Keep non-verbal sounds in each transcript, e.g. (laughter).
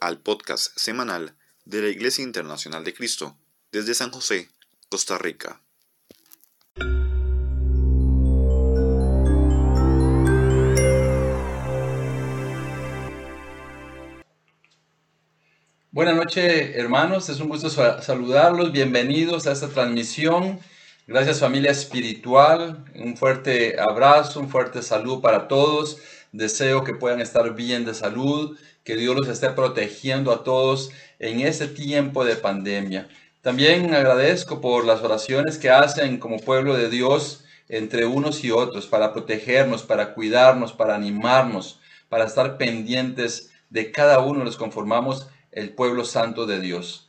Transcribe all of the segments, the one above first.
Al podcast semanal de la Iglesia Internacional de Cristo desde San José, Costa Rica. Buenas noches hermanos, es un gusto saludarlos, bienvenidos a esta transmisión. Gracias familia espiritual, un fuerte abrazo, un fuerte saludo para todos. Deseo que puedan estar bien de salud, que Dios los esté protegiendo a todos en este tiempo de pandemia. También agradezco por las oraciones que hacen como pueblo de Dios entre unos y otros para protegernos, para cuidarnos, para animarnos, para estar pendientes de cada uno los conformamos el pueblo santo de Dios.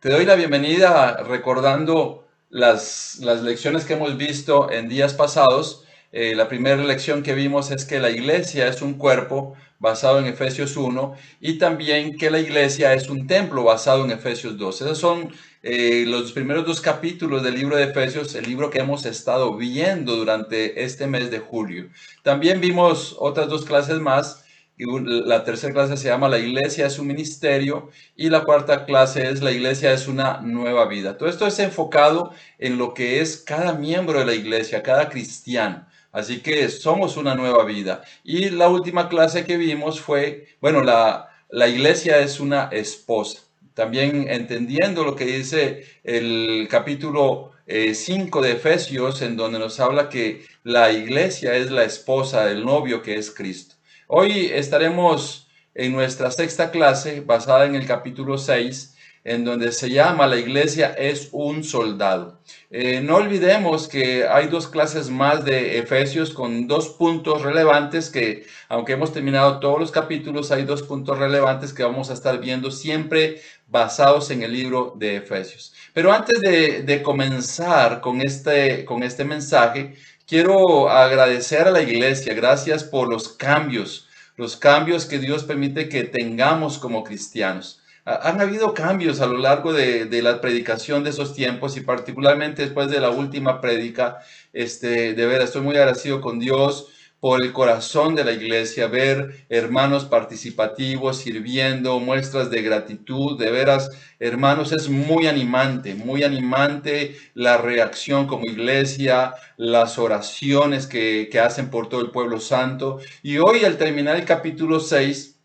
Te doy la bienvenida recordando las, las lecciones que hemos visto en días pasados eh, la primera lección que vimos es que la iglesia es un cuerpo basado en Efesios 1 y también que la iglesia es un templo basado en Efesios 2. Esos son eh, los primeros dos capítulos del libro de Efesios, el libro que hemos estado viendo durante este mes de julio. También vimos otras dos clases más. La tercera clase se llama La iglesia es un ministerio y la cuarta clase es La iglesia es una nueva vida. Todo esto es enfocado en lo que es cada miembro de la iglesia, cada cristiano. Así que somos una nueva vida. Y la última clase que vimos fue, bueno, la, la iglesia es una esposa. También entendiendo lo que dice el capítulo 5 eh, de Efesios, en donde nos habla que la iglesia es la esposa del novio que es Cristo. Hoy estaremos en nuestra sexta clase basada en el capítulo 6 en donde se llama La iglesia es un soldado. Eh, no olvidemos que hay dos clases más de Efesios con dos puntos relevantes que, aunque hemos terminado todos los capítulos, hay dos puntos relevantes que vamos a estar viendo siempre basados en el libro de Efesios. Pero antes de, comenzar con este, con este mensaje, quiero agradecer a la iglesia. Gracias por los cambios, los cambios que Dios permite que tengamos como cristianos. Han habido cambios a lo largo de, la predicación de esos tiempos y particularmente después de la última prédica, este, de ver, estoy muy agradecido con Dios por el corazón de la iglesia, ver hermanos participativos, sirviendo, muestras de gratitud, de veras, hermanos, es muy animante, muy animante la reacción como iglesia, las oraciones que, que hacen por todo el pueblo santo. Y hoy al terminar el capítulo 6,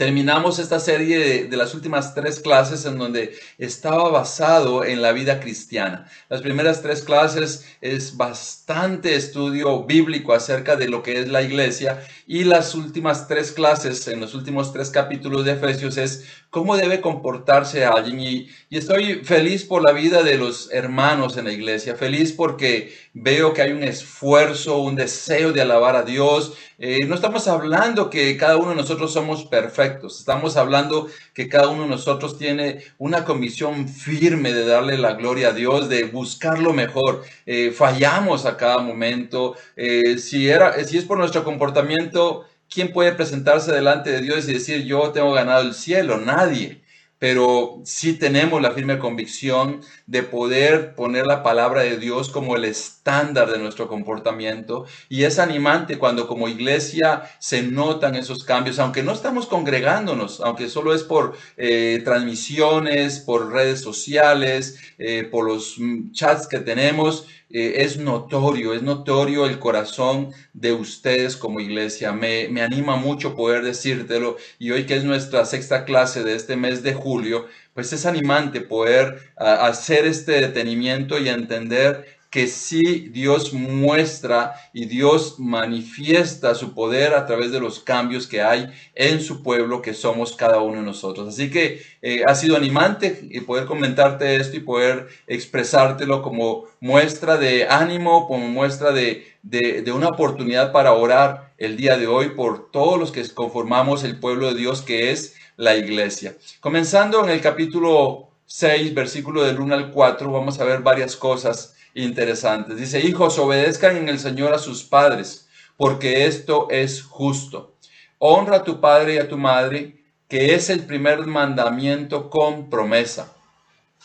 terminamos esta serie de, las últimas tres clases en donde estaba basado en la vida cristiana. Las primeras tres clases es bastante estudio bíblico acerca de lo que es la iglesia y las últimas tres clases en los últimos tres capítulos de Efesios es cómo debe comportarse alguien. Y, y estoy feliz por la vida de los hermanos en la iglesia, feliz porque veo que hay un esfuerzo, un deseo de alabar a Dios. Eh, no estamos hablando que cada uno de nosotros somos perfectos, estamos hablando que cada uno de nosotros tiene una comisión firme de darle la gloria a Dios, de buscar lo mejor. Eh, fallamos a cada momento. Eh, si, era, si es por nuestro comportamiento, ¿quién puede presentarse delante de Dios y decir yo tengo ganado el cielo? Nadie pero sí tenemos la firme convicción de poder poner la palabra de Dios como el estándar de nuestro comportamiento y es animante cuando como iglesia se notan esos cambios, aunque no estamos congregándonos, aunque solo es por eh, transmisiones, por redes sociales, eh, por los mm, chats que tenemos, eh, es notorio, es notorio el corazón de ustedes como iglesia. Me, me, anima mucho poder decírtelo y hoy que es nuestra sexta clase de este mes de julio, pues es animante poder hacer este detenimiento y entender que sí Dios muestra y Dios manifiesta su poder a través de los cambios que hay en su pueblo, que somos cada uno de nosotros. Así que eh, ha sido animante poder comentarte esto y poder expresártelo como muestra de ánimo, como muestra de, de una oportunidad para orar el día de hoy por todos los que conformamos el pueblo de Dios que es la iglesia. Comenzando en el capítulo 6, versículo del 1 al 4, vamos a ver varias cosas interesantes. Dice, hijos, obedezcan en el Señor a sus padres, porque esto es justo. Honra a tu padre y a tu madre, que es el primer mandamiento con promesa,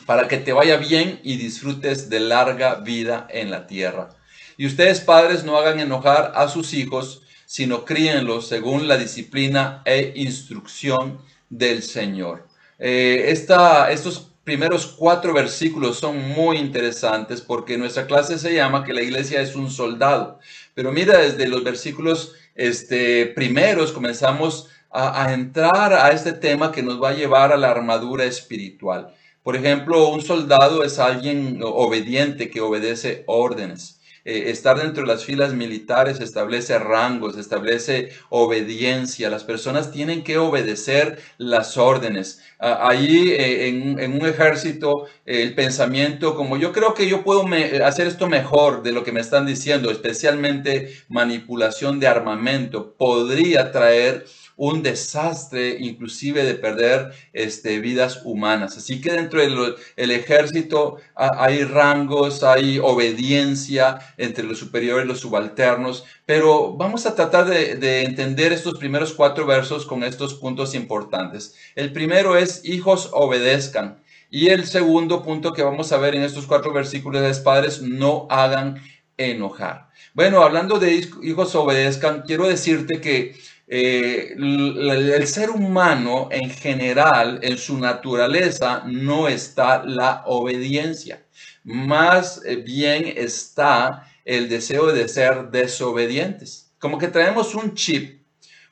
para que te vaya bien y disfrutes de larga vida en la tierra. Y ustedes padres no hagan enojar a sus hijos, sino críenlos según la disciplina e instrucción del Señor. Eh, estos primeros cuatro versículos son muy interesantes porque nuestra clase se llama que la iglesia es un soldado. Pero mira, desde los versículos este, primeros comenzamos a, a entrar a este tema que nos va a llevar a la armadura espiritual. Por ejemplo, un soldado es alguien obediente que obedece órdenes. Eh, estar dentro de las filas militares establece rangos, establece obediencia. Las personas tienen que obedecer las órdenes. Ahí eh, en, un ejército, el pensamiento como yo creo que yo puedo hacer esto mejor de lo que me están diciendo, especialmente manipulación de armamento, podría traer un desastre inclusive de perder este, vidas humanas. Así que dentro del ejército hay rangos, hay obediencia entre los superiores y los subalternos, pero vamos a tratar de, de entender estos primeros cuatro versos con estos puntos importantes. El primero es, hijos obedezcan. Y el segundo punto que vamos a ver en estos cuatro versículos es, padres, no hagan enojar. Bueno, hablando de hijos obedezcan, quiero decirte que eh, el, ser humano en general, en su naturaleza, no está la obediencia. Más eh, bien está el deseo de ser desobedientes. Como que traemos un chip,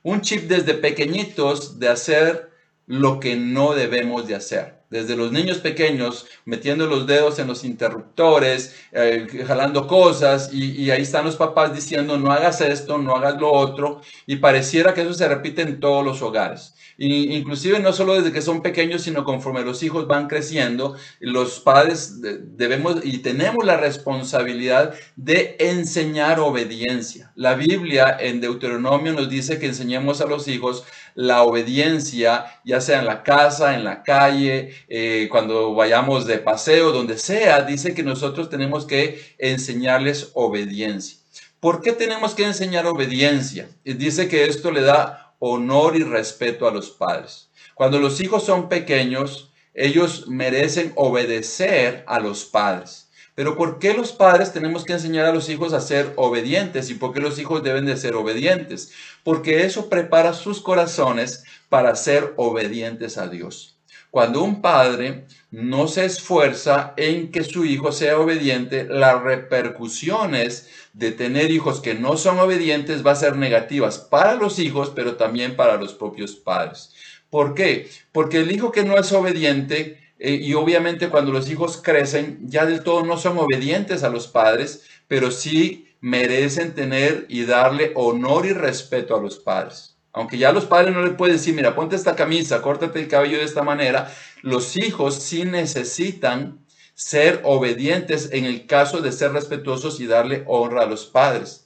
un chip desde pequeñitos de hacer lo que no debemos de hacer desde los niños pequeños, metiendo los dedos en los interruptores, eh, jalando cosas, y, ahí están los papás diciendo, no hagas esto, no hagas lo otro, y pareciera que eso se repite en todos los hogares. Y, inclusive no solo desde que son pequeños, sino conforme los hijos van creciendo, los padres debemos y tenemos la responsabilidad de enseñar obediencia. La Biblia en Deuteronomio nos dice que enseñemos a los hijos la obediencia, ya sea en la casa, en la calle, eh, cuando vayamos de paseo, donde sea, dice que nosotros tenemos que enseñarles obediencia. ¿Por qué tenemos que enseñar obediencia? Dice que esto le da honor y respeto a los padres. Cuando los hijos son pequeños, ellos merecen obedecer a los padres. Pero ¿por qué los padres tenemos que enseñar a los hijos a ser obedientes? ¿Y por qué los hijos deben de ser obedientes? Porque eso prepara sus corazones para ser obedientes a Dios. Cuando un padre no se esfuerza en que su hijo sea obediente, las repercusiones de tener hijos que no son obedientes va a ser negativas para los hijos, pero también para los propios padres. ¿Por qué? Porque el hijo que no es obediente eh, y obviamente cuando los hijos crecen, ya del todo no son obedientes a los padres, pero sí merecen tener y darle honor y respeto a los padres. Aunque ya los padres no le pueden decir, mira, ponte esta camisa, córtate el cabello de esta manera, los hijos sí necesitan ser obedientes en el caso de ser respetuosos y darle honra a los padres.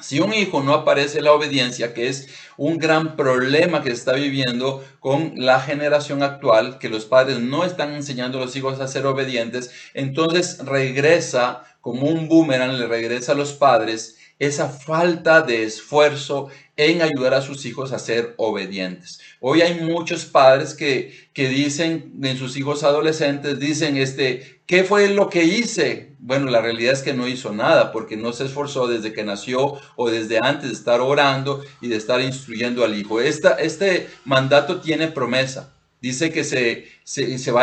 Si un hijo no aparece la obediencia, que es un gran problema que se está viviendo con la generación actual, que los padres no están enseñando a los hijos a ser obedientes, entonces regresa como un boomerang, le regresa a los padres esa falta de esfuerzo en ayudar a sus hijos a ser obedientes. Hoy hay muchos padres que, que dicen en sus hijos adolescentes, dicen, este, ¿qué fue lo que hice? Bueno, la realidad es que no hizo nada porque no se esforzó desde que nació o desde antes de estar orando y de estar instruyendo al hijo. Esta, este mandato tiene promesa. Dice que se, se,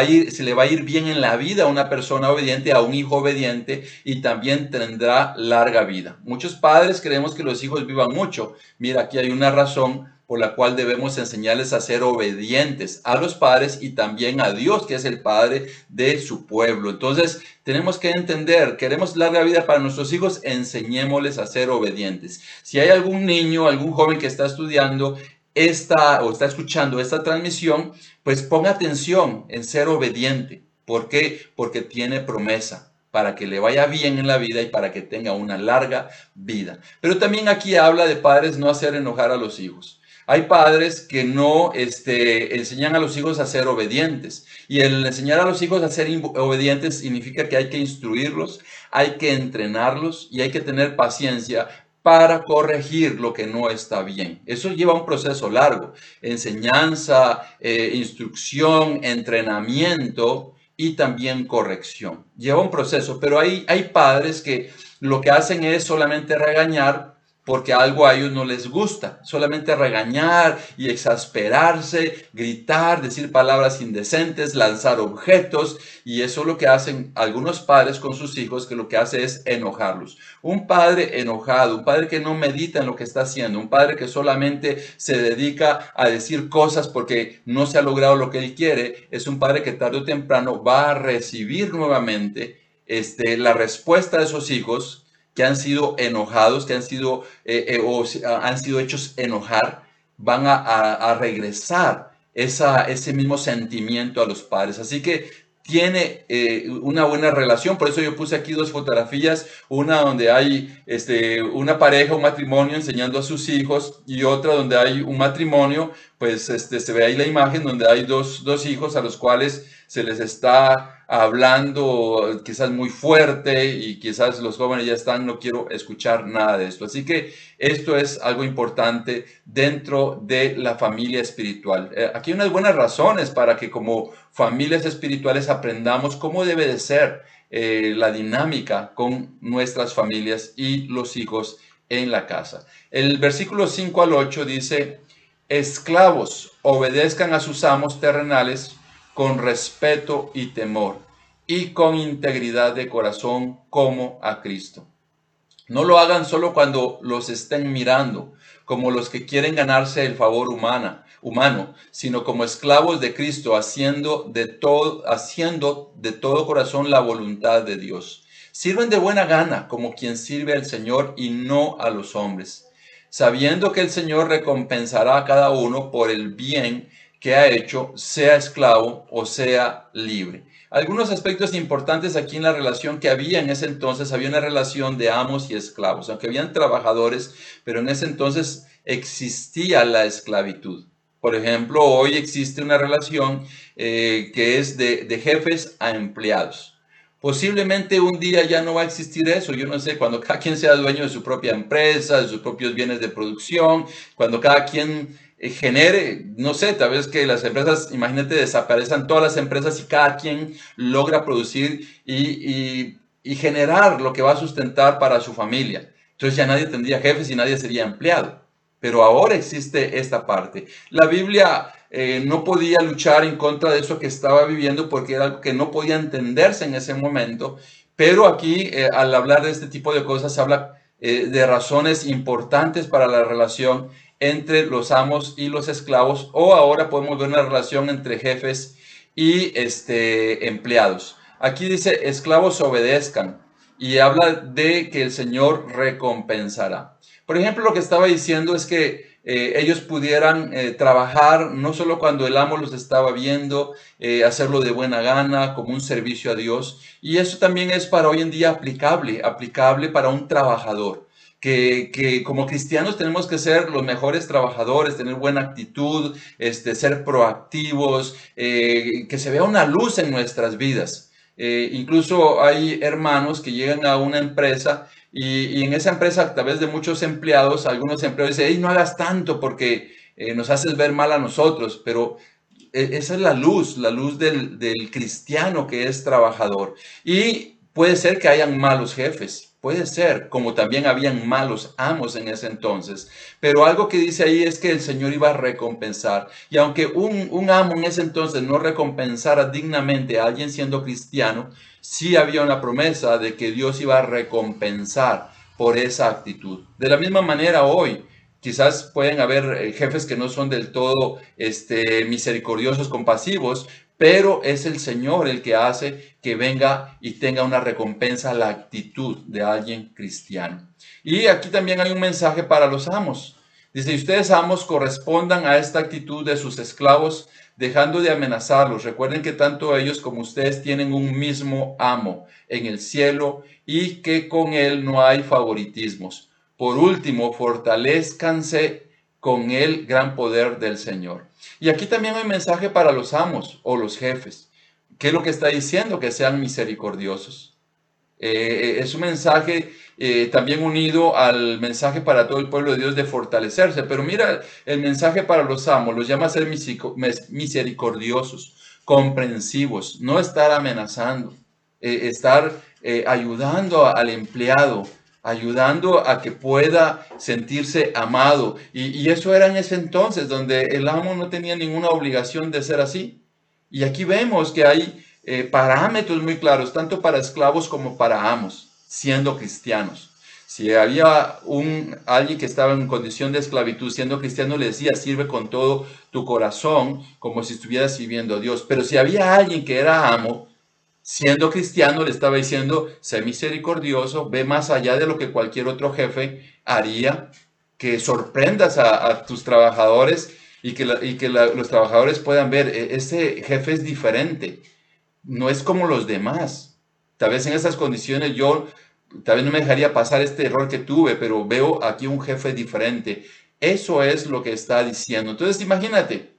ir, se le va a ir bien en la vida a una persona obediente, a un hijo obediente y también tendrá larga vida. Muchos padres creemos que los hijos vivan mucho. Mira, aquí hay una razón por la cual debemos enseñarles a ser obedientes a los padres y también a Dios, que es el Padre de su pueblo. Entonces, tenemos que entender, queremos larga vida para nuestros hijos, enseñémosles a ser obedientes. Si hay algún niño, algún joven que está estudiando esta o está escuchando esta transmisión, pues ponga atención en ser obediente. ¿Por qué? Porque tiene promesa para que le vaya bien en la vida y para que tenga una larga vida. Pero también aquí habla de padres no hacer enojar a los hijos. Hay padres que no este, enseñan a los hijos a ser obedientes. Y el enseñar a los hijos a ser obedientes significa que hay que instruirlos, hay que entrenarlos y hay que tener paciencia para corregir lo que no está bien. Eso lleva un proceso largo. Enseñanza, eh, instrucción, entrenamiento y también corrección. Lleva un proceso, pero hay, hay padres que lo que hacen es solamente regañar porque algo a ellos no les gusta. Solamente regañar y exasperarse, gritar, decir palabras indecentes, lanzar objetos. Y eso es lo que hacen algunos padres con sus hijos, que lo que hace es enojarlos. Un padre enojado, un padre que no medita en lo que está haciendo, un padre que solamente se dedica a decir cosas porque no se ha logrado lo que él quiere, es un padre que tarde o temprano va a recibir nuevamente este, la respuesta de esos hijos que han sido enojados, que han sido, eh, eh, o han sido hechos enojar, van a, regresar esa, ese mismo sentimiento a los padres. Así que tiene eh, una buena relación, por eso yo puse aquí dos fotografías, una donde hay este, una pareja, un matrimonio enseñando a sus hijos y otra donde hay un matrimonio, pues este, se ve ahí la imagen donde hay dos, dos hijos a los cuales se les está hablando quizás muy fuerte y quizás los jóvenes ya están, no quiero escuchar nada de esto. Así que esto es algo importante dentro de la familia espiritual. Eh, aquí hay unas buenas razones para que como familias espirituales aprendamos cómo debe de ser eh, la dinámica con nuestras familias y los hijos en la casa. El versículo 5 al 8 dice, esclavos, obedezcan a sus amos terrenales con respeto y temor, y con integridad de corazón como a Cristo. No lo hagan solo cuando los estén mirando, como los que quieren ganarse el favor humana, humano, sino como esclavos de Cristo, haciendo de, todo, haciendo de todo corazón la voluntad de Dios. Sirven de buena gana como quien sirve al Señor y no a los hombres, sabiendo que el Señor recompensará a cada uno por el bien que ha hecho, sea esclavo o sea libre. Algunos aspectos importantes aquí en la relación que había en ese entonces, había una relación de amos y esclavos, aunque habían trabajadores, pero en ese entonces existía la esclavitud. Por ejemplo, hoy existe una relación eh, que es de, de jefes a empleados. Posiblemente un día ya no va a existir eso, yo no sé, cuando cada quien sea dueño de su propia empresa, de sus propios bienes de producción, cuando cada quien genere, no sé, tal vez que las empresas, imagínate, desaparezcan todas las empresas y cada quien logra producir y, generar lo que va a sustentar para su familia. Entonces ya nadie tendría jefes y nadie sería empleado. Pero ahora existe esta parte. La Biblia eh, no podía luchar en contra de eso que estaba viviendo porque era algo que no podía entenderse en ese momento. Pero aquí, eh, al hablar de este tipo de cosas, se habla de razones importantes para la relación entre los amos y los esclavos, o ahora podemos ver una relación entre jefes y este, empleados. Aquí dice, esclavos obedezcan, y habla de que el Señor recompensará. Por ejemplo, lo que estaba diciendo es que eh, ellos pudieran eh, trabajar no solo cuando el amo los estaba viendo, eh, hacerlo de buena gana, como un servicio a Dios, y eso también es para hoy en día aplicable, aplicable para un trabajador que, como cristianos tenemos que ser los mejores trabajadores, tener buena actitud, este, ser proactivos, eh, que se vea una luz en nuestras vidas. Eh, incluso hay hermanos que llegan a una empresa y, en esa empresa a través de muchos empleados, algunos empleados dicen, no hagas tanto porque eh, nos haces ver mal a nosotros, pero esa es la luz, la luz del cristiano que es trabajador. Y puede ser que hayan malos jefes, Puede ser, como también habían malos amos en ese entonces. Pero algo que dice ahí es que el Señor iba a recompensar. Y aunque un, un amo en ese entonces no recompensara dignamente a alguien siendo cristiano, sí había una promesa de que Dios iba a recompensar por esa actitud. De la misma manera hoy, quizás pueden haber eh, jefes que no son del todo este, misericordiosos, compasivos, pero es el Señor el que hace que venga y tenga una recompensa la actitud de alguien cristiano. Y aquí también hay un mensaje para los amos. Dice, ustedes amos correspondan a esta actitud de sus esclavos, dejando de amenazarlos. Recuerden que tanto ellos como ustedes tienen un mismo amo en el cielo y que con él no hay favoritismos. Por último, fortalezcanse con el gran poder del Señor. Y aquí también hay mensaje para los amos o los jefes. ¿Qué es lo que está diciendo? Que sean misericordiosos. Eh, eh, es un mensaje eh, también unido al mensaje para todo el pueblo de Dios de fortalecerse. Pero mira, el mensaje para los amos los llama a ser misericordiosos, comprensivos, no estar amenazando, estar ayudando al empleado ayudando a que pueda sentirse amado. Y, eso era en ese entonces, donde el amo no tenía ninguna obligación de ser así. Y aquí vemos que hay eh, parámetros muy claros, tanto para esclavos como para amos, siendo cristianos. Si había un, alguien que estaba en condición de esclavitud, siendo cristiano, le decía, sirve con todo tu corazón, como si estuvieras sirviendo a Dios. Pero si había alguien que era amo, siendo cristiano, le estaba diciendo, sé misericordioso, ve más allá de lo que cualquier otro jefe haría, que sorprendas a, tus trabajadores y que, y que los trabajadores puedan ver, e, ese jefe es diferente, no es como los demás. Tal vez en esas condiciones yo, tal vez no me dejaría pasar este error que tuve, pero veo aquí un jefe diferente. Eso es lo que está diciendo. Entonces, imagínate,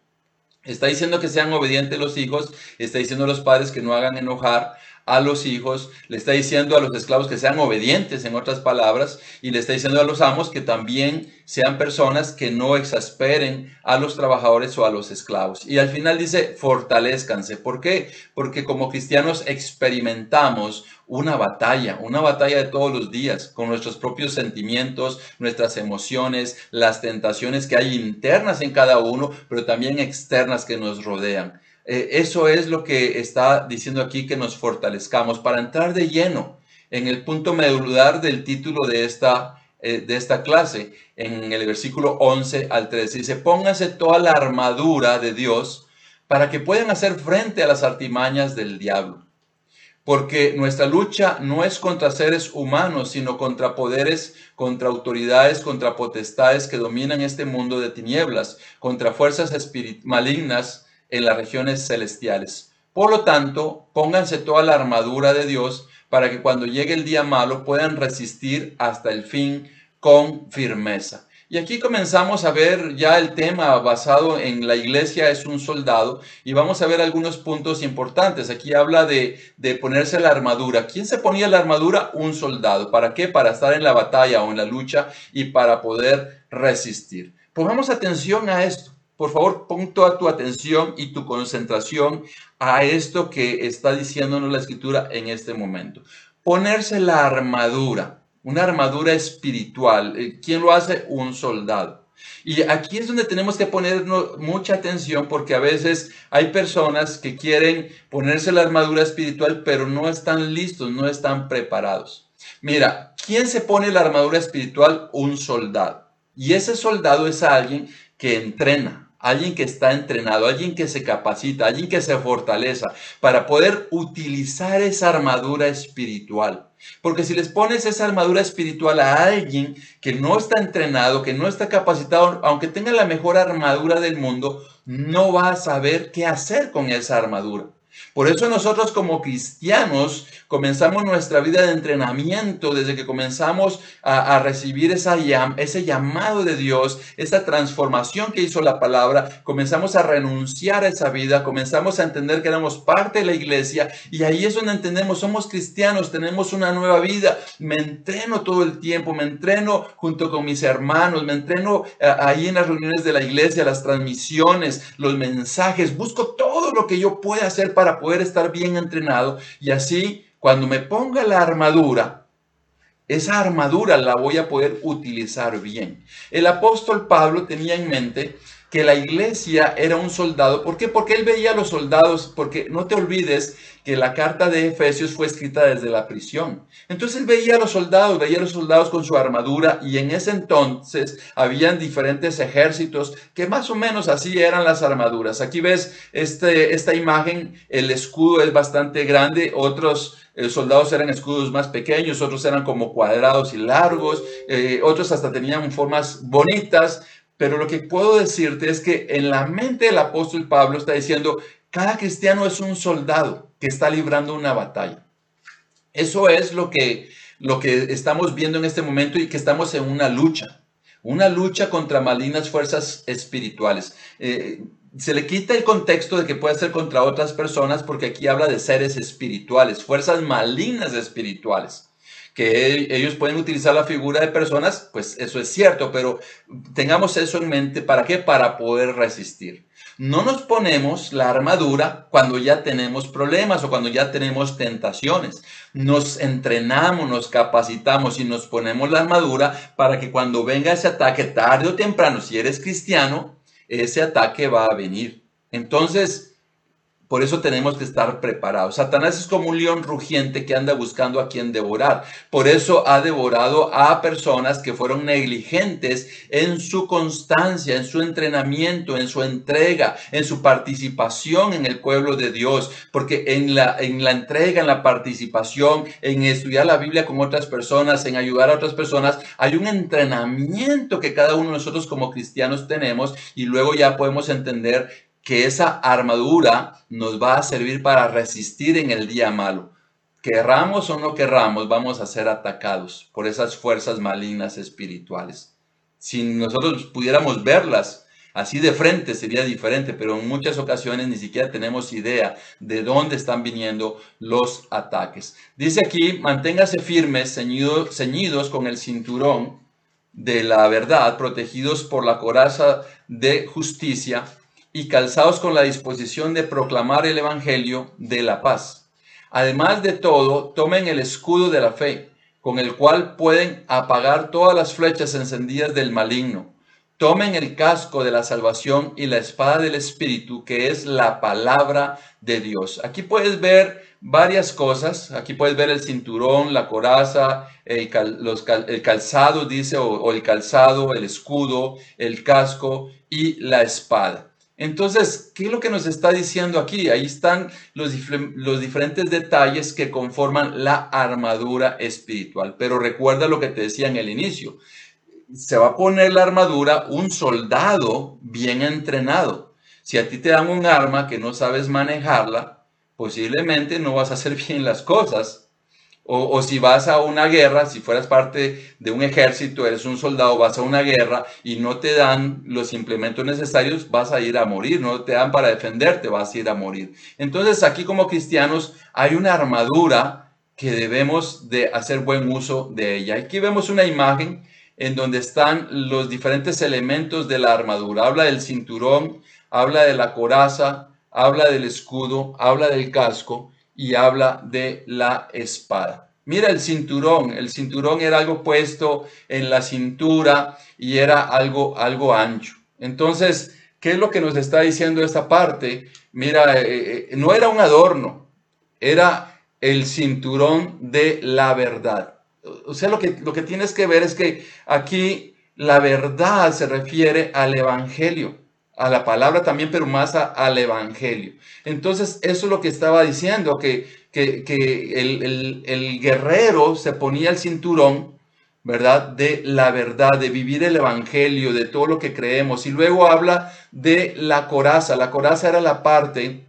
Está diciendo que sean obedientes los hijos, está diciendo a los padres que no hagan enojar a los hijos, le está diciendo a los esclavos que sean obedientes, en otras palabras, y le está diciendo a los amos que también sean personas que no exasperen a los trabajadores o a los esclavos. Y al final dice, fortalezcanse. ¿Por qué? Porque como cristianos experimentamos una batalla, una batalla de todos los días, con nuestros propios sentimientos, nuestras emociones, las tentaciones que hay internas en cada uno, pero también externas que nos rodean. Eh, eso es lo que está diciendo aquí que nos fortalezcamos para entrar de lleno en el punto medular del título de esta, eh, de esta clase, en el versículo 11 al 13. Dice, pónganse toda la armadura de Dios para que puedan hacer frente a las artimañas del diablo porque nuestra lucha no es contra seres humanos, sino contra poderes, contra autoridades, contra potestades que dominan este mundo de tinieblas, contra fuerzas malignas en las regiones celestiales. Por lo tanto, pónganse toda la armadura de Dios para que cuando llegue el día malo puedan resistir hasta el fin con firmeza. Y aquí comenzamos a ver ya el tema basado en la iglesia es un soldado y vamos a ver algunos puntos importantes. Aquí habla de, de, ponerse la armadura. ¿Quién se ponía la armadura? Un soldado. ¿Para qué? Para estar en la batalla o en la lucha y para poder resistir. Pongamos atención a esto. Por favor, pon toda tu atención y tu concentración a esto que está diciéndonos la escritura en este momento. Ponerse la armadura una armadura espiritual. Eh, ¿Quién lo hace? Un soldado. Y aquí es donde tenemos que ponernos mucha atención porque a veces hay personas que quieren ponerse la armadura espiritual pero no están listos, no están preparados. Mira, ¿quién se pone la armadura espiritual? Un soldado. Y ese soldado es alguien que entrena, alguien que está entrenado, alguien que se capacita, alguien que se fortaleza para poder utilizar esa armadura espiritual. Porque si les pones esa armadura espiritual a alguien que no está entrenado, que no está capacitado, aunque tenga la mejor armadura del mundo, no va a saber qué hacer con esa armadura. Por eso nosotros como cristianos comenzamos nuestra vida de entrenamiento desde que comenzamos a, recibir esa ese llamado de Dios, esa transformación que hizo la palabra, comenzamos a renunciar a esa vida, comenzamos a entender que éramos parte de la iglesia y ahí es donde entendemos, somos cristianos, tenemos una nueva vida, me entreno todo el tiempo, me entreno junto con mis hermanos, me entreno eh, ahí en las reuniones de la iglesia, las transmisiones, los mensajes, busco todo lo que yo pueda hacer para para poder estar bien entrenado y así cuando me ponga la armadura, esa armadura la voy a poder utilizar bien. El apóstol Pablo tenía en mente que la iglesia era un soldado. ¿Por qué? Porque él veía a los soldados, porque no te olvides que la carta de Efesios fue escrita desde la prisión. Entonces él veía a los soldados, veía a los soldados con su armadura y en ese entonces habían diferentes ejércitos que más o menos así eran las armaduras. Aquí ves este, esta imagen, el escudo es bastante grande, otros eh, soldados eran escudos más pequeños, otros eran como cuadrados y largos, eh, otros hasta tenían formas bonitas, pero lo que puedo decirte es que en la mente del apóstol Pablo está diciendo, cada cristiano es un soldado que está librando una batalla. Eso es lo que, lo que estamos viendo en este momento y que estamos en una lucha, una lucha contra malignas fuerzas espirituales. Eh, se le quita el contexto de que puede ser contra otras personas porque aquí habla de seres espirituales, fuerzas malignas espirituales que ellos pueden utilizar la figura de personas, pues eso es cierto, pero tengamos eso en mente, ¿para qué? Para poder resistir. No nos ponemos la armadura cuando ya tenemos problemas o cuando ya tenemos tentaciones. Nos entrenamos, nos capacitamos y nos ponemos la armadura para que cuando venga ese ataque tarde o temprano, si eres cristiano, ese ataque va a venir. Entonces, por eso tenemos que estar preparados. Satanás es como un león rugiente que anda buscando a quien devorar. Por eso ha devorado a personas que fueron negligentes en su constancia, en su entrenamiento, en su entrega, en su participación en el pueblo de Dios. Porque en la, en la entrega, en la participación, en estudiar la Biblia con otras personas, en ayudar a otras personas, hay un entrenamiento que cada uno de nosotros como cristianos tenemos y luego ya podemos entender que esa armadura nos va a servir para resistir en el día malo. Querramos o no querramos, vamos a ser atacados por esas fuerzas malignas espirituales. Si nosotros pudiéramos verlas así de frente sería diferente, pero en muchas ocasiones ni siquiera tenemos idea de dónde están viniendo los ataques. Dice aquí, manténgase firmes, ceñidos, ceñidos con el cinturón de la verdad, protegidos por la coraza de justicia y calzados con la disposición de proclamar el Evangelio de la paz. Además de todo, tomen el escudo de la fe, con el cual pueden apagar todas las flechas encendidas del maligno. Tomen el casco de la salvación y la espada del Espíritu, que es la palabra de Dios. Aquí puedes ver varias cosas. Aquí puedes ver el cinturón, la coraza, el, calzado, dice, o el calzado, el escudo, el casco y la espada. Entonces, ¿qué es lo que nos está diciendo aquí? Ahí están los, diferentes detalles que conforman la armadura espiritual. Pero recuerda lo que te decía en el inicio. Se va a poner la armadura un soldado bien entrenado. Si a ti te dan un arma que no sabes manejarla, posiblemente no vas a hacer (laughs) bien las cosas o, si vas a una guerra, si fueras parte de un ejército, eres un soldado, vas a una guerra y no te dan los implementos necesarios, vas a ir a morir, no te dan para defenderte, vas a ir a morir. Entonces aquí como cristianos hay una armadura que debemos de hacer buen uso de ella. Aquí vemos una imagen en donde están los diferentes elementos de la armadura. Habla del cinturón, habla de la coraza, habla del escudo, habla del casco y habla de la espada. Mira el cinturón, el cinturón era algo puesto en la cintura y era algo, algo ancho. Entonces, ¿qué es lo que nos está diciendo esta parte? Mira, eh, eh, no era un adorno, era el cinturón de la verdad. O sea, lo que, lo que tienes que ver es que aquí la verdad se refiere al Evangelio a la palabra también, pero más al Evangelio. Entonces, eso es lo que estaba diciendo, que, que, el, el, guerrero se ponía el cinturón, ¿verdad? De la verdad, de vivir el Evangelio, de todo lo que creemos. Y luego habla de la coraza. La coraza era la parte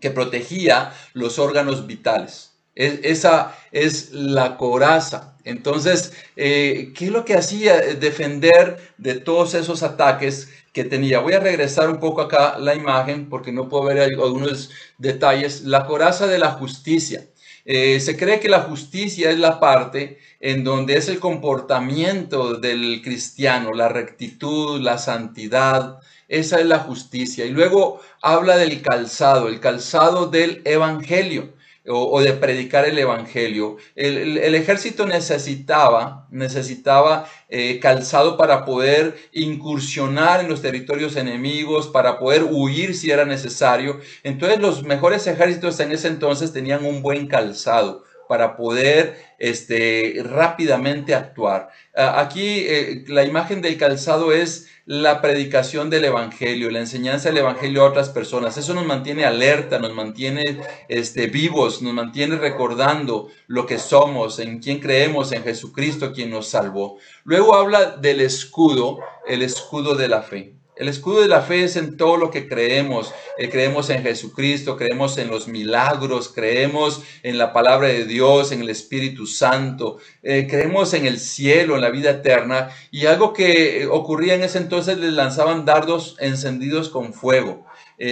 que protegía los órganos vitales. esa es la coraza. Entonces, eh, ¿qué es lo que hacía? Defender de todos esos ataques que tenía. Voy a regresar un poco acá la imagen porque no puedo ver algunos detalles. La coraza de la justicia. Eh, se cree que la justicia es la parte en donde es el comportamiento del cristiano, la rectitud, la santidad. Esa es la justicia. Y luego habla del calzado, el calzado del evangelio o, de predicar el evangelio. El, ejército necesitaba, necesitaba eh, calzado para poder incursionar en los territorios enemigos, para poder huir si era necesario. Entonces los mejores ejércitos en ese entonces tenían un buen calzado para poder este, rápidamente actuar. Aquí eh, la imagen del calzado es la predicación del Evangelio, la enseñanza del Evangelio a otras personas. Eso nos mantiene alerta, nos mantiene este, vivos, nos mantiene recordando lo que somos, en quién creemos, en Jesucristo, quien nos salvó. Luego habla del escudo, el escudo de la fe. El escudo de la fe es en todo lo que creemos. Eh, creemos en Jesucristo, creemos en los milagros, creemos en la palabra de Dios, en el Espíritu Santo, eh, creemos en el cielo, en la vida eterna. Y algo que eh, ocurría en ese entonces, les lanzaban dardos encendidos con fuego.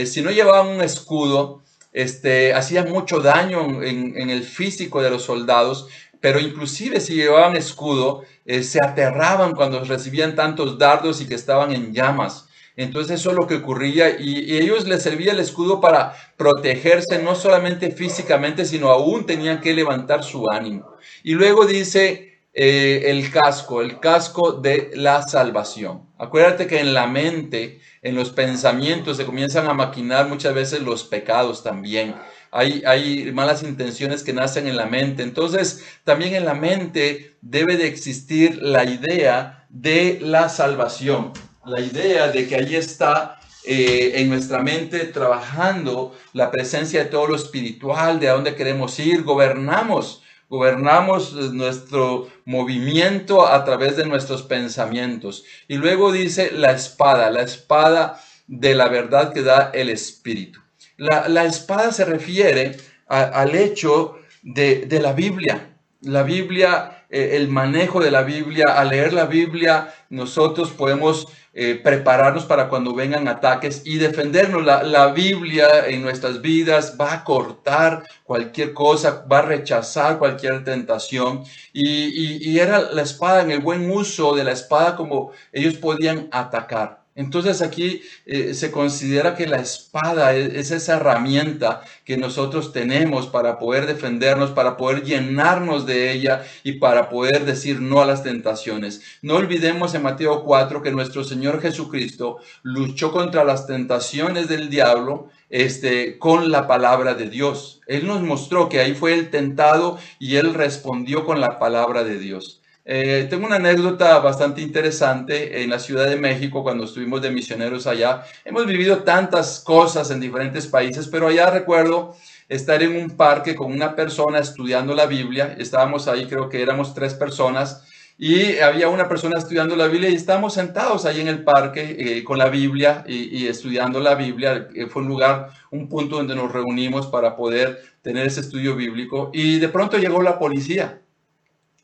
si no llevaban un escudo, este, hacía mucho daño en, el físico de los soldados pero inclusive si llevaban escudo, se aterraban cuando recibían tantos dardos y que estaban en llamas. Entonces eso es lo que ocurría y, ellos les servía el escudo para protegerse no solamente físicamente, sino aún tenían que levantar su ánimo. Y luego dice eh, el casco, el casco de la salvación. Acuérdate que en la mente, en los pensamientos se comienzan a maquinar muchas veces los pecados también. Hay, hay, malas intenciones que nacen en la mente. Entonces, también en la mente debe de existir la idea de la salvación la idea de que ahí está eh, en nuestra mente trabajando la presencia de todo lo espiritual, de a dónde queremos ir, gobernamos, gobernamos nuestro movimiento a través de nuestros pensamientos. Y luego dice la espada, la espada de la verdad que da el espíritu. La, espada se refiere al hecho de, de la Biblia. La Biblia, eh, el manejo de la Biblia, al leer la Biblia, nosotros podemos eh, prepararnos para cuando vengan ataques y defendernos. La, Biblia en nuestras vidas va a cortar cualquier cosa, va a rechazar cualquier tentación. Y, y era la espada, en el buen uso de la espada, como ellos podían atacar. Entonces aquí eh, se considera que la espada es, esa herramienta que nosotros tenemos para poder defendernos, para poder llenarnos de ella y para poder decir no a las tentaciones. No olvidemos en Mateo 4 que nuestro Señor Jesucristo luchó contra las tentaciones del diablo este, con la palabra de Dios. Él nos mostró que ahí fue el tentado y él respondió con la palabra de Dios. Eh, tengo una anécdota bastante interesante en la Ciudad de México cuando estuvimos de misioneros allá. Hemos vivido tantas cosas en diferentes países, pero allá recuerdo estar en un parque con una persona estudiando la Biblia. Estábamos ahí, creo que éramos tres personas. Y había una persona estudiando la Biblia y estábamos sentados ahí en el parque eh, con la Biblia y, y, estudiando la Biblia. Eh, fue un lugar, un punto donde nos reunimos para poder tener ese estudio bíblico. Y de pronto llegó la policía.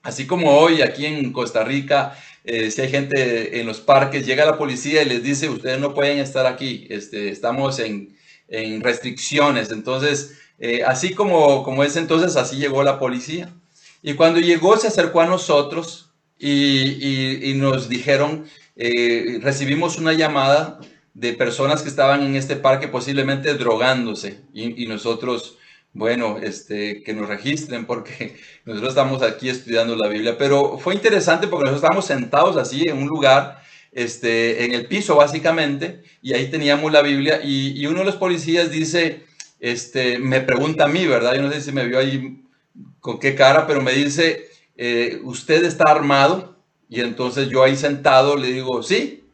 Así como hoy aquí en Costa Rica, eh, si hay gente en los parques, llega la policía y les dice, ustedes no pueden estar aquí, este, estamos en, restricciones. Entonces, eh, así como, como es entonces, así llegó la policía. Y cuando llegó, se acercó a nosotros y, nos dijeron, eh, recibimos una llamada de personas que estaban en este parque posiblemente drogándose y, y nosotros bueno, este, que nos registren porque (laughs) nosotros estamos aquí estudiando la Biblia, pero fue interesante porque nosotros estábamos sentados así en un lugar, este, en el piso básicamente, y ahí teníamos la Biblia y, uno de los policías dice, este, me pregunta a mí, ¿verdad? Yo no sé si me vio ahí con qué cara, pero me dice, eh, ¿usted está armado? Y entonces yo ahí sentado le digo, sí.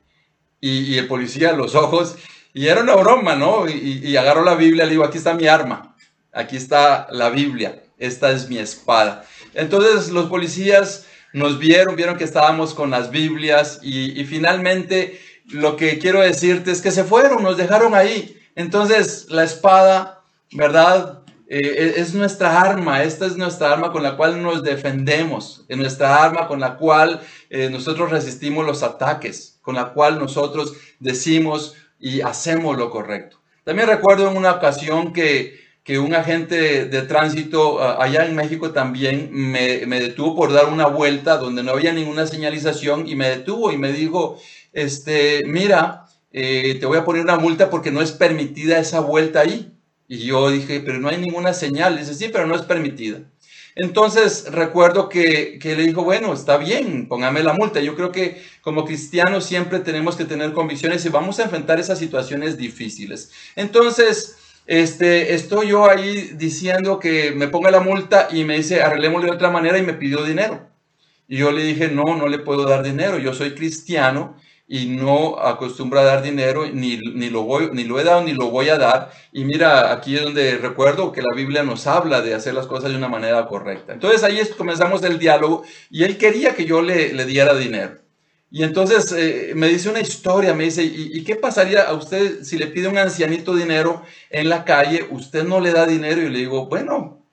Y, el policía, los (laughs) ojos, y era una broma, ¿no? Y, y agarro la Biblia, le digo, aquí está mi arma aquí está la Biblia, esta es mi espada. Entonces los policías nos vieron, vieron que estábamos con las Biblias y, finalmente lo que quiero decirte es que se fueron, nos dejaron ahí. Entonces la espada, ¿verdad? Eh, es nuestra arma, esta es nuestra arma con la cual nos defendemos, es nuestra arma con la cual eh, nosotros resistimos los ataques, con la cual nosotros decimos y hacemos lo correcto. También recuerdo en una ocasión que que un agente de tránsito ah, allá en México también me, detuvo por dar una vuelta donde no había ninguna señalización y me detuvo y me dijo, este, mira, eh, te voy a poner una multa porque no es permitida esa vuelta ahí. Y yo dije, pero no hay ninguna señal. Dice, sí, pero no es permitida. Entonces recuerdo que, que, le dijo, bueno, está bien, póngame la multa. Yo creo que como cristianos siempre tenemos que tener convicciones y vamos a enfrentar esas situaciones difíciles. Entonces, este, estoy yo ahí diciendo que me ponga la multa y me dice, arreglémosle de otra manera y me pidió dinero. Y yo le dije, no, no le puedo dar dinero, yo soy cristiano y no acostumbro a dar dinero, ni, ni, lo voy, ni lo he dado ni lo voy a dar. Y mira, aquí es donde recuerdo que la Biblia nos habla de hacer las cosas de una manera correcta. Entonces ahí comenzamos el diálogo y él quería que yo le, le diera dinero. Y entonces eh, me dice una historia, me dice, ¿y, qué pasaría a usted si le pide un ancianito dinero en la calle? Usted no le da dinero y le digo, bueno,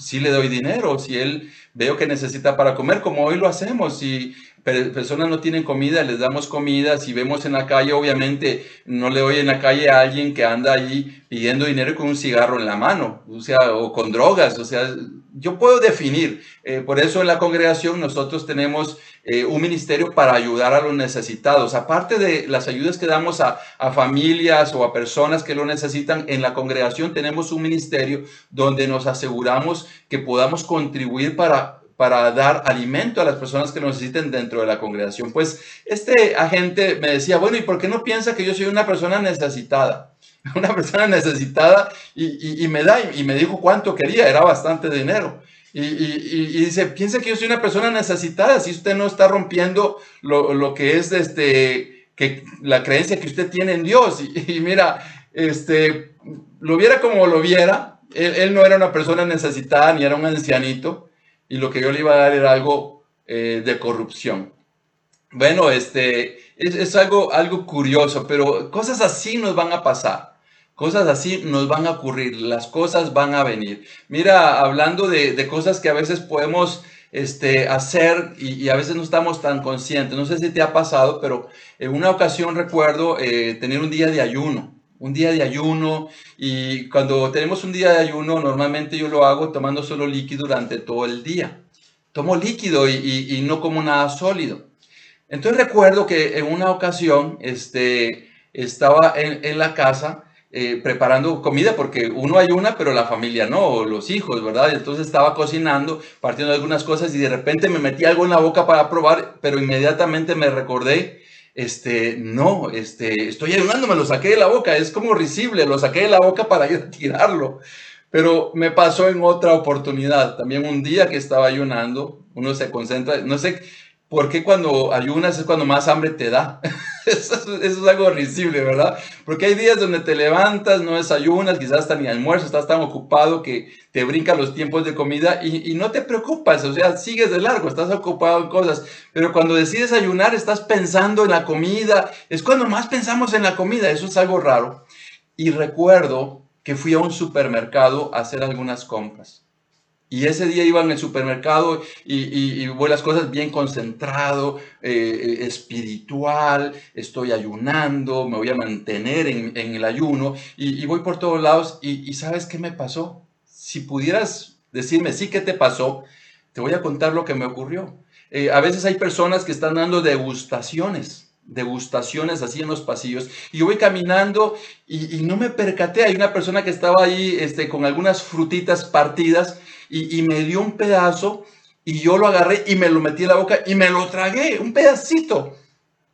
sí le doy dinero, si él veo que necesita para comer, como hoy lo hacemos, y personas no tienen comida, les damos comida. Si vemos en la calle, obviamente no le doy en la calle a alguien que anda ahí pidiendo dinero con un cigarro en la mano, o sea, o con drogas. O sea, yo puedo definir. Eh, por eso en la congregación nosotros tenemos eh, un ministerio para ayudar a los necesitados. Aparte de las ayudas que damos a, a familias o a personas que lo necesitan, en la congregación tenemos un ministerio donde nos aseguramos que podamos contribuir para para dar alimento a las personas que lo necesiten dentro de la congregación. Pues este agente me decía, bueno, ¿y por qué no piensa que yo soy una persona necesitada? (laughs) Una persona necesitada y, me da, y me dijo cuánto quería, era bastante dinero. Y, dice, piensa que yo soy una persona necesitada, si usted no está rompiendo lo, que es este, que, la creencia que usted tiene en Dios. Y, mira, este, lo viera como lo viera, él, él no era una persona necesitada ni era un ancianito, y lo que yo le iba a dar era algo eh, de corrupción. Bueno, este, es, algo, algo curioso, pero cosas así nos van a pasar. Cosas así nos van a ocurrir, las cosas van a venir. Mira, hablando de, cosas que a veces podemos este, hacer y, a veces no estamos tan conscientes. No sé si te ha pasado, pero en una ocasión recuerdo eh, tener un día de ayuno un día de ayuno y cuando tenemos un día de ayuno normalmente yo lo hago tomando solo líquido durante todo el día. Tomo líquido y, no como nada sólido. Entonces recuerdo que en una ocasión este, estaba en, la casa eh, preparando comida porque uno ayuna pero la familia no, los hijos, ¿verdad? Entonces estaba cocinando, partiendo algunas cosas y de repente me metí algo en la boca para probar, pero inmediatamente me recordé este, no, este, estoy ayunando, me lo saqué de la boca, es como risible, lo saqué de la boca para ir a tirarlo. Pero me pasó en otra oportunidad, también un día que estaba ayunando, uno se concentra, no sé, ¿Por qué cuando ayunas es cuando más hambre te da? (laughs) eso, es, algo risible, ¿verdad? Porque hay días donde te levantas, no desayunas, quizás hasta ni almuerzo, estás tan ocupado que te brincan los tiempos de comida y, y, no te preocupas, o sea, sigues de largo, estás ocupado en cosas. Pero cuando decides ayunar, estás pensando en la comida, es cuando más pensamos en la comida, eso es algo raro. Y recuerdo que fui a un supermercado a hacer algunas compras. Y ese día iba en el supermercado y, y, voy las cosas bien concentrado, eh, eh, espiritual, estoy ayunando, me voy a mantener en, el ayuno y, voy por todos lados. Y, ¿sabes qué me pasó? Si pudieras decirme, sí, ¿qué te pasó? Te voy a contar lo que me ocurrió. Eh, a veces hay personas que están dando degustaciones degustaciones así en los pasillos. Y yo voy caminando y, no me percaté. Hay una persona que estaba ahí este, con algunas frutitas partidas y, me dio un pedazo y yo lo agarré y me lo metí en la boca y me lo tragué, un pedacito.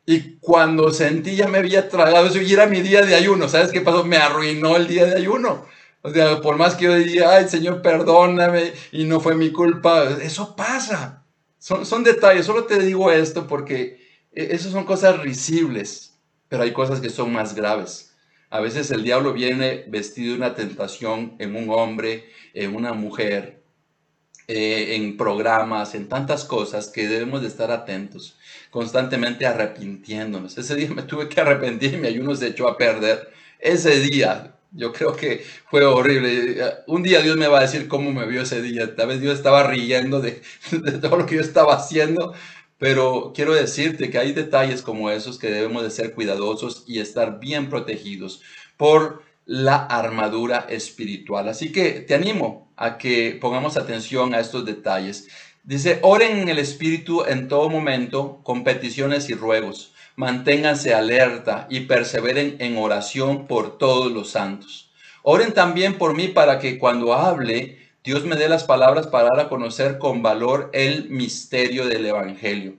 Y cuando sentí ya me había tragado eso y era mi día de ayuno, ¿sabes qué pasó? Me arruinó el día de ayuno. O sea, por más que yo diría, ay Señor, perdóname y no fue mi culpa, eso pasa. Son, son detalles, solo te digo esto porque e, esas son cosas risibles, pero hay cosas que son más graves. A veces el diablo viene vestido de una tentación en un hombre, en una mujer, eh, en programas, en tantas cosas que debemos de estar atentos, constantemente arrepintiéndonos. Ese día me tuve que arrepentir mi ayuno se echó a perder. Ese día, yo creo que fue horrible. Un día Dios me va a decir cómo me vio ese día. Tal vez Dios estaba riendo de, (laughs) de todo lo que yo estaba haciendo, pero quiero decirte que hay detalles como esos que debemos de ser cuidadosos y estar bien protegidos por la armadura espiritual. Así que te animo a que pongamos atención a estos detalles. Dice, oren en el Espíritu en todo momento con peticiones y ruegos. Manténganse alerta y perseveren en oración por todos los santos. Oren también por mí para que cuando hable, Dios me dé las palabras para dar a conocer con valor el misterio del Evangelio,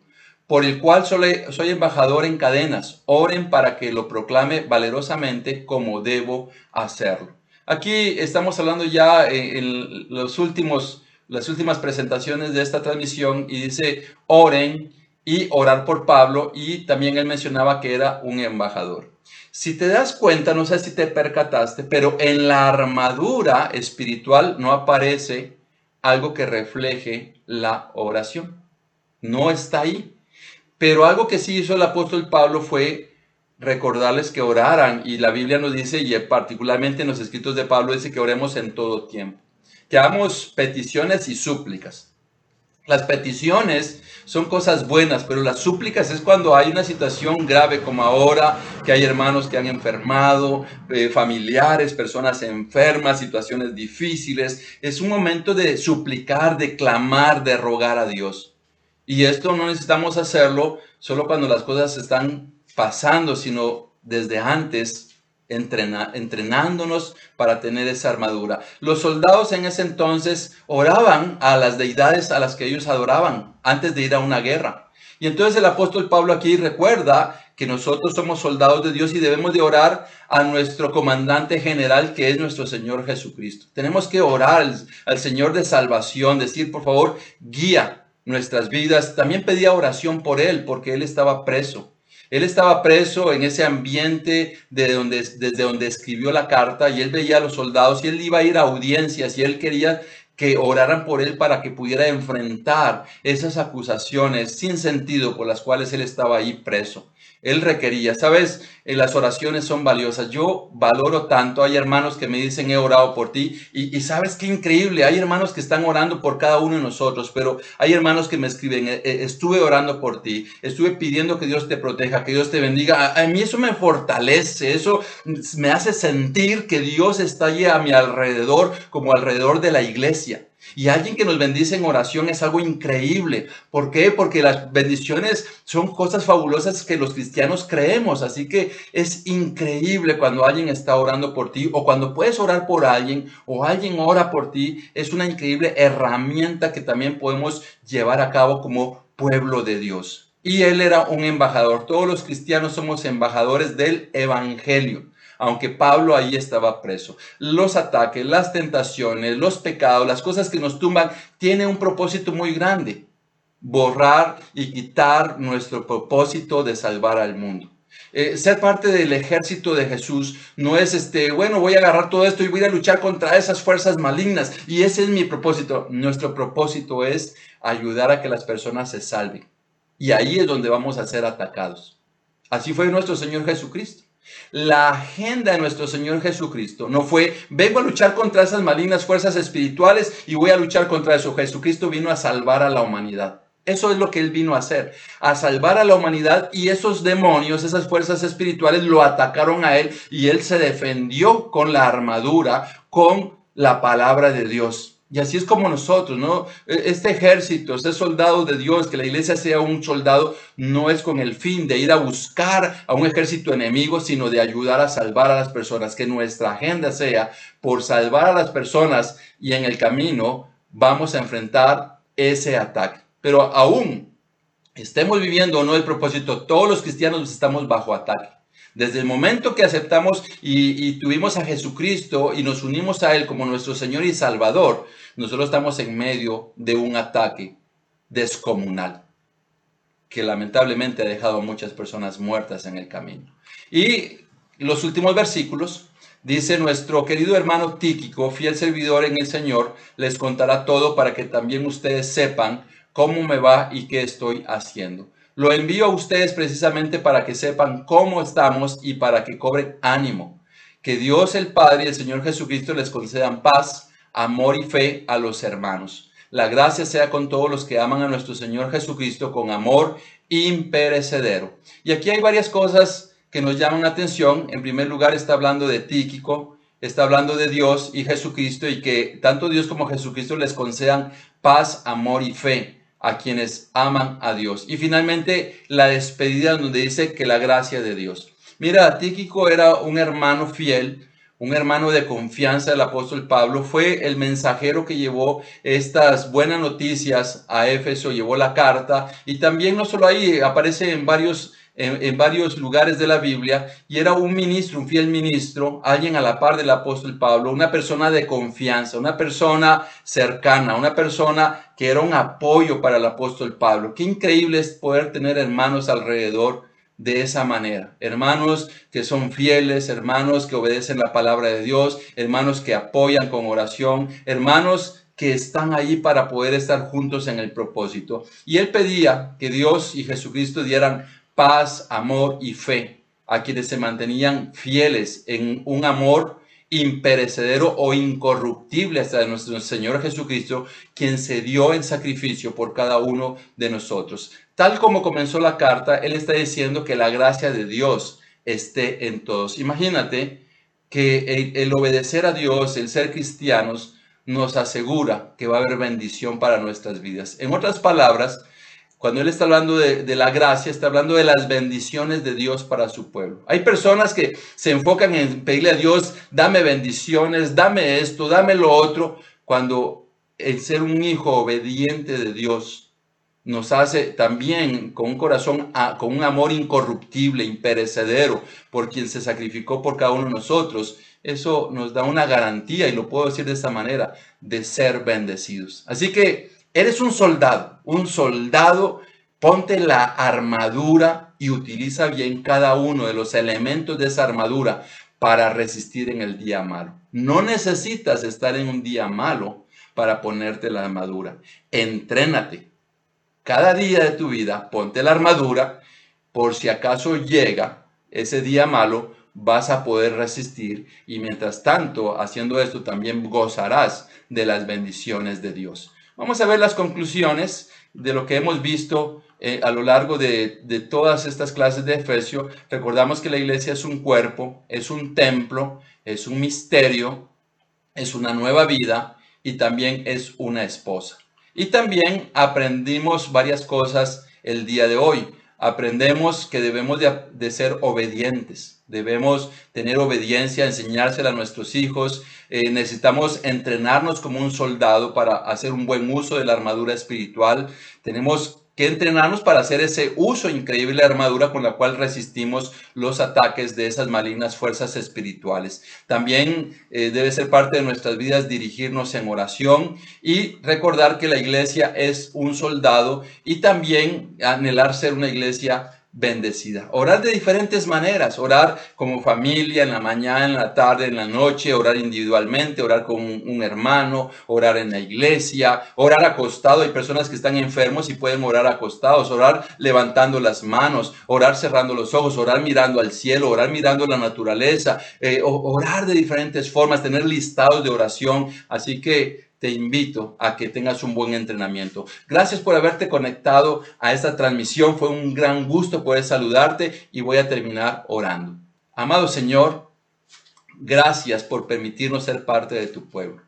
por el cual soy, embajador en cadenas. Oren para que lo proclame valerosamente como debo hacerlo. Aquí estamos hablando ya en los últimos, las últimas presentaciones de esta transmisión y dice oren y orar por Pablo y también él mencionaba que era un embajador. Si te das cuenta, no sé si te percataste, pero en la armadura espiritual no aparece algo que refleje la oración. No está ahí. Pero algo que sí hizo el apóstol Pablo fue recordarles que oraran y la Biblia nos dice, y particularmente en los escritos de Pablo dice que oremos en todo tiempo, que hagamos peticiones y súplicas. Las peticiones son cosas buenas, pero las súplicas es cuando hay una situación grave como ahora, que hay hermanos que han enfermado, eh, familiares, personas enfermas, situaciones difíciles. Es un momento de suplicar, de clamar, de rogar a Dios. Y esto no necesitamos hacerlo solo cuando las cosas están pasando, sino desde antes entrenándonos para tener esa armadura. Los soldados en ese entonces oraban a las deidades a las que ellos adoraban antes de ir a una guerra. Y entonces el apóstol Pablo aquí recuerda que nosotros somos soldados de Dios y debemos de orar a nuestro comandante general que es nuestro Señor Jesucristo. Tenemos que orar al Señor de salvación, decir, por favor, guía nuestras vidas. También pedía oración por él porque él estaba preso. Él estaba preso en ese ambiente de donde, desde donde escribió la carta y él veía a los soldados y él iba a ir a audiencias y él quería que oraran por él para que pudiera enfrentar esas acusaciones sin sentido por las cuales él estaba ahí preso. Él requería. Sabes, eh, las oraciones son valiosas. Yo valoro tanto. Hay hermanos que me dicen, he orado por ti. Y, sabes qué increíble. Hay hermanos que están orando por cada uno de nosotros, pero hay hermanos que me escriben, eh, eh, estuve orando por ti. Estuve pidiendo que Dios te proteja, que Dios te bendiga. A, mí eso me fortalece. Eso me hace sentir que Dios está allí a mi alrededor, como alrededor de la iglesia. Y alguien que nos bendice en oración es algo increíble. ¿Por qué? Porque las bendiciones son cosas fabulosas que los cristianos creemos. Así que es increíble cuando alguien está orando por ti o cuando puedes orar por alguien o alguien ora por ti. Es una increíble herramienta que también podemos llevar a cabo como pueblo de Dios. Y él era un embajador. Todos los cristianos somos embajadores del Evangelio aunque Pablo ahí estaba preso. Los ataques, las tentaciones, los pecados, las cosas que nos tumban, tiene un propósito muy grande. Borrar y quitar nuestro propósito de salvar al mundo. Eh, ser parte del ejército de Jesús no es este, bueno, voy a agarrar todo esto y voy a luchar contra esas fuerzas malignas. Y ese es mi propósito. Nuestro propósito es ayudar a que las personas se salven. Y ahí es donde vamos a ser atacados. Así fue nuestro Señor Jesucristo. La agenda de nuestro Señor Jesucristo no fue, vengo a luchar contra esas malignas fuerzas espirituales y voy a luchar contra eso. Jesucristo vino a salvar a la humanidad. Eso es lo que Él vino a hacer, a salvar a la humanidad y esos demonios, esas fuerzas espirituales lo atacaron a Él y Él se defendió con la armadura, con la palabra de Dios. Y así es como nosotros, ¿no? E, este ejército, este soldado de Dios, que la iglesia sea un soldado, no es con el fin de ir a buscar a un ejército enemigo, sino de ayudar a salvar a las personas. Que nuestra agenda sea por salvar a las personas y en el camino vamos a enfrentar ese ataque. Pero aún estemos viviendo o no el propósito, todos los cristianos estamos bajo ataque. Desde el momento que aceptamos y, tuvimos a Jesucristo y nos unimos a Él como nuestro Señor y Salvador, nosotros estamos en medio de un ataque descomunal que lamentablemente ha dejado muchas personas muertas en el camino. Y los últimos versículos dice nuestro querido hermano Tíquico, fiel servidor en el Señor, les contará todo para que también ustedes sepan cómo me va y qué estoy haciendo. Lo envío a ustedes precisamente para que sepan cómo estamos y para que cobren ánimo. Que Dios el Padre y el Señor Jesucristo les concedan paz, amor y fe a los hermanos. La gracia sea con todos los que aman a nuestro Señor Jesucristo con amor imperecedero. Y aquí hay varias cosas que nos llaman la atención. En primer lugar está hablando de Tíquico, está hablando de Dios y Jesucristo y que tanto Dios como Jesucristo les concedan paz, amor y fe a quienes aman a Dios. Y finalmente la despedida donde dice que la gracia de Dios. Mira, Tíquico era un hermano fiel, un hermano de confianza del apóstol Pablo, fue el mensajero que llevó estas buenas noticias a Éfeso, llevó la carta y también no solo ahí, aparece en varios en, varios lugares de la Biblia y era un ministro, un fiel ministro, alguien a la par del apóstol Pablo, una persona de confianza, una persona cercana, una persona que era un apoyo para el apóstol Pablo. Qué increíble es poder tener hermanos alrededor de esa manera. Hermanos que son fieles, hermanos que obedecen la palabra de Dios, hermanos que apoyan con oración, hermanos que están ahí para poder estar juntos en el propósito. Y él pedía que Dios y Jesucristo dieran paz, amor y fe a quienes se mantenían fieles en un amor imperecedero o incorruptible hasta nuestro Señor Jesucristo, quien se dio en sacrificio por cada uno de nosotros. Tal como comenzó la carta, Él está diciendo que la gracia de Dios esté en todos. Imagínate que el, obedecer a Dios, el ser cristianos, nos asegura que va a haber bendición para nuestras vidas. En otras palabras, cuando Él está hablando de, la gracia, está hablando de las bendiciones de Dios para su pueblo. Hay personas que se enfocan en pedirle a Dios, dame bendiciones, dame esto, dame lo otro, cuando el ser un hijo obediente de Dios nos hace también con un corazón, con un amor incorruptible, imperecedero, por quien se sacrificó por cada uno de nosotros. Eso nos da una garantía, y lo puedo decir de esta manera, de ser bendecidos. Así que eres un soldado, un soldado, ponte la armadura y utiliza bien cada uno de los elementos de esa armadura para resistir en el día malo. No necesitas estar en un día malo para ponerte la armadura. Entrénate, cada día de tu vida, ponte la armadura, por si acaso llega ese día malo, vas a poder resistir y mientras tanto, haciendo esto, también gozarás de las bendiciones de Dios. Vamos a ver las conclusiones de lo que hemos visto eh, a lo largo de, todas estas clases de Efesio. Recordamos que la iglesia es un cuerpo, es un templo, es un misterio, es una nueva vida y también es una esposa. Y también aprendimos varias cosas el día de hoy. Aprendemos que debemos de, ser obedientes, debemos tener obediencia, enseñársela a nuestros hijos. Eh, necesitamos entrenarnos como un soldado para hacer un buen uso de la armadura espiritual. Tenemos que entrenarnos para hacer ese uso increíble de armadura con la cual resistimos los ataques de esas malignas fuerzas espirituales. También eh, debe ser parte de nuestras vidas dirigirnos en oración y recordar que la iglesia es un soldado y también anhelar ser una iglesia bendecida. Orar de diferentes maneras, orar como familia en la mañana, en la tarde, en la noche, orar individualmente, orar con un, hermano, orar en la iglesia, orar acostado. Hay personas que están enfermos y pueden orar acostados, orar levantando las manos, orar cerrando los ojos, orar mirando al cielo, orar mirando la naturaleza, eh, orar de diferentes formas, tener listados de oración. Así que te invito a que tengas un buen entrenamiento. Gracias por haberte conectado a esta transmisión. Fue un gran gusto poder saludarte y voy a terminar orando. Amado Señor, gracias por permitirnos ser parte de tu pueblo.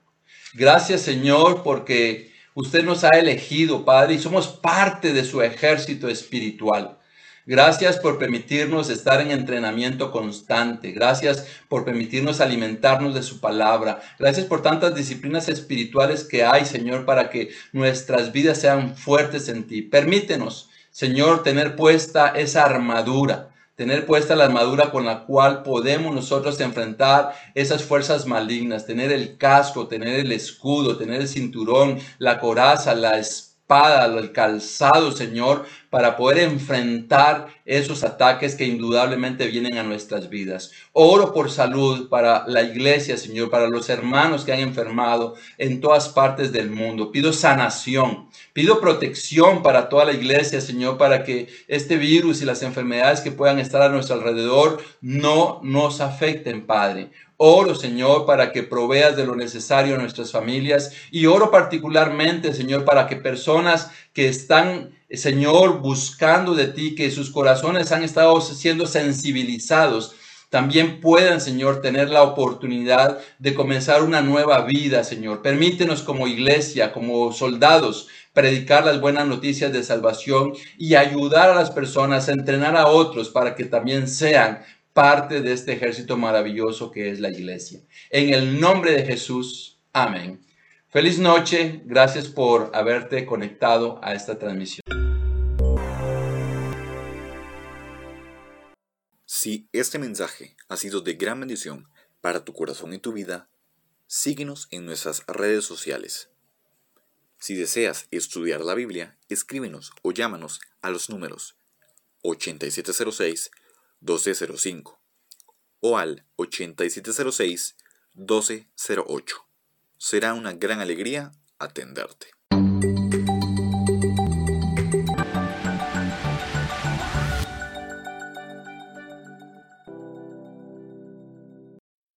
Gracias Señor porque usted nos ha elegido, Padre, y somos parte de su ejército espiritual. Gracias por permitirnos estar en entrenamiento constante. Gracias por permitirnos alimentarnos de su palabra. Gracias por tantas disciplinas espirituales que hay, Señor, para que nuestras vidas sean fuertes en ti. Permítenos, Señor, tener puesta esa armadura tener puesta la armadura con la cual podemos nosotros enfrentar esas fuerzas malignas, tener el casco, tener el escudo, tener el cinturón, la coraza, la espada espada, el calzado, Señor, para poder enfrentar esos ataques que indudablemente vienen a nuestras vidas. Oro por salud para la iglesia, Señor, para los hermanos que han enfermado en todas partes del mundo. Pido sanación, pido protección para toda la iglesia, Señor, para que este virus y las enfermedades que puedan estar a nuestro alrededor no nos afecten, Padre. Oro, Señor, para que proveas de lo necesario a nuestras familias y oro particularmente, Señor, para que personas que están, Señor, buscando de ti, que sus corazones han estado siendo sensibilizados, también puedan, Señor, tener la oportunidad de comenzar una nueva vida, Señor. Permítenos como iglesia, como soldados, predicar las buenas noticias de salvación y ayudar a las personas a entrenar a otros para que también sean parte de este ejército maravilloso que es la iglesia. En el nombre de Jesús, amén. Feliz noche, gracias por haberte conectado a esta transmisión. Si este mensaje ha sido de gran bendición para tu corazón y tu vida, síguenos en nuestras redes sociales. Si deseas estudiar la Biblia, escríbenos o llámanos a los números 8706 1205 o al 8706 1208. Será una gran alegría atenderte.